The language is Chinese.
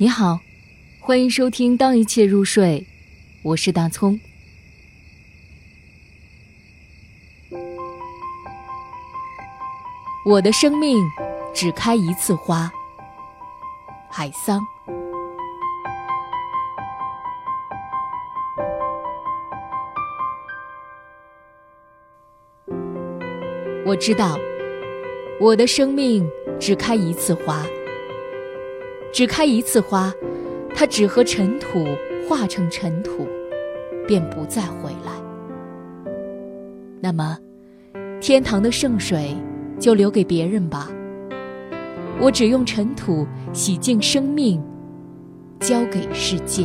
你好，欢迎收听《当一切入睡》，我是大葱。我的生命只开一次花，海桑。我知道，我的生命只开一次花。只开一次花，它只和尘土化成尘土，便不再回来。那么，天堂的圣水就留给别人吧。我只用尘土洗净生命，交给世界。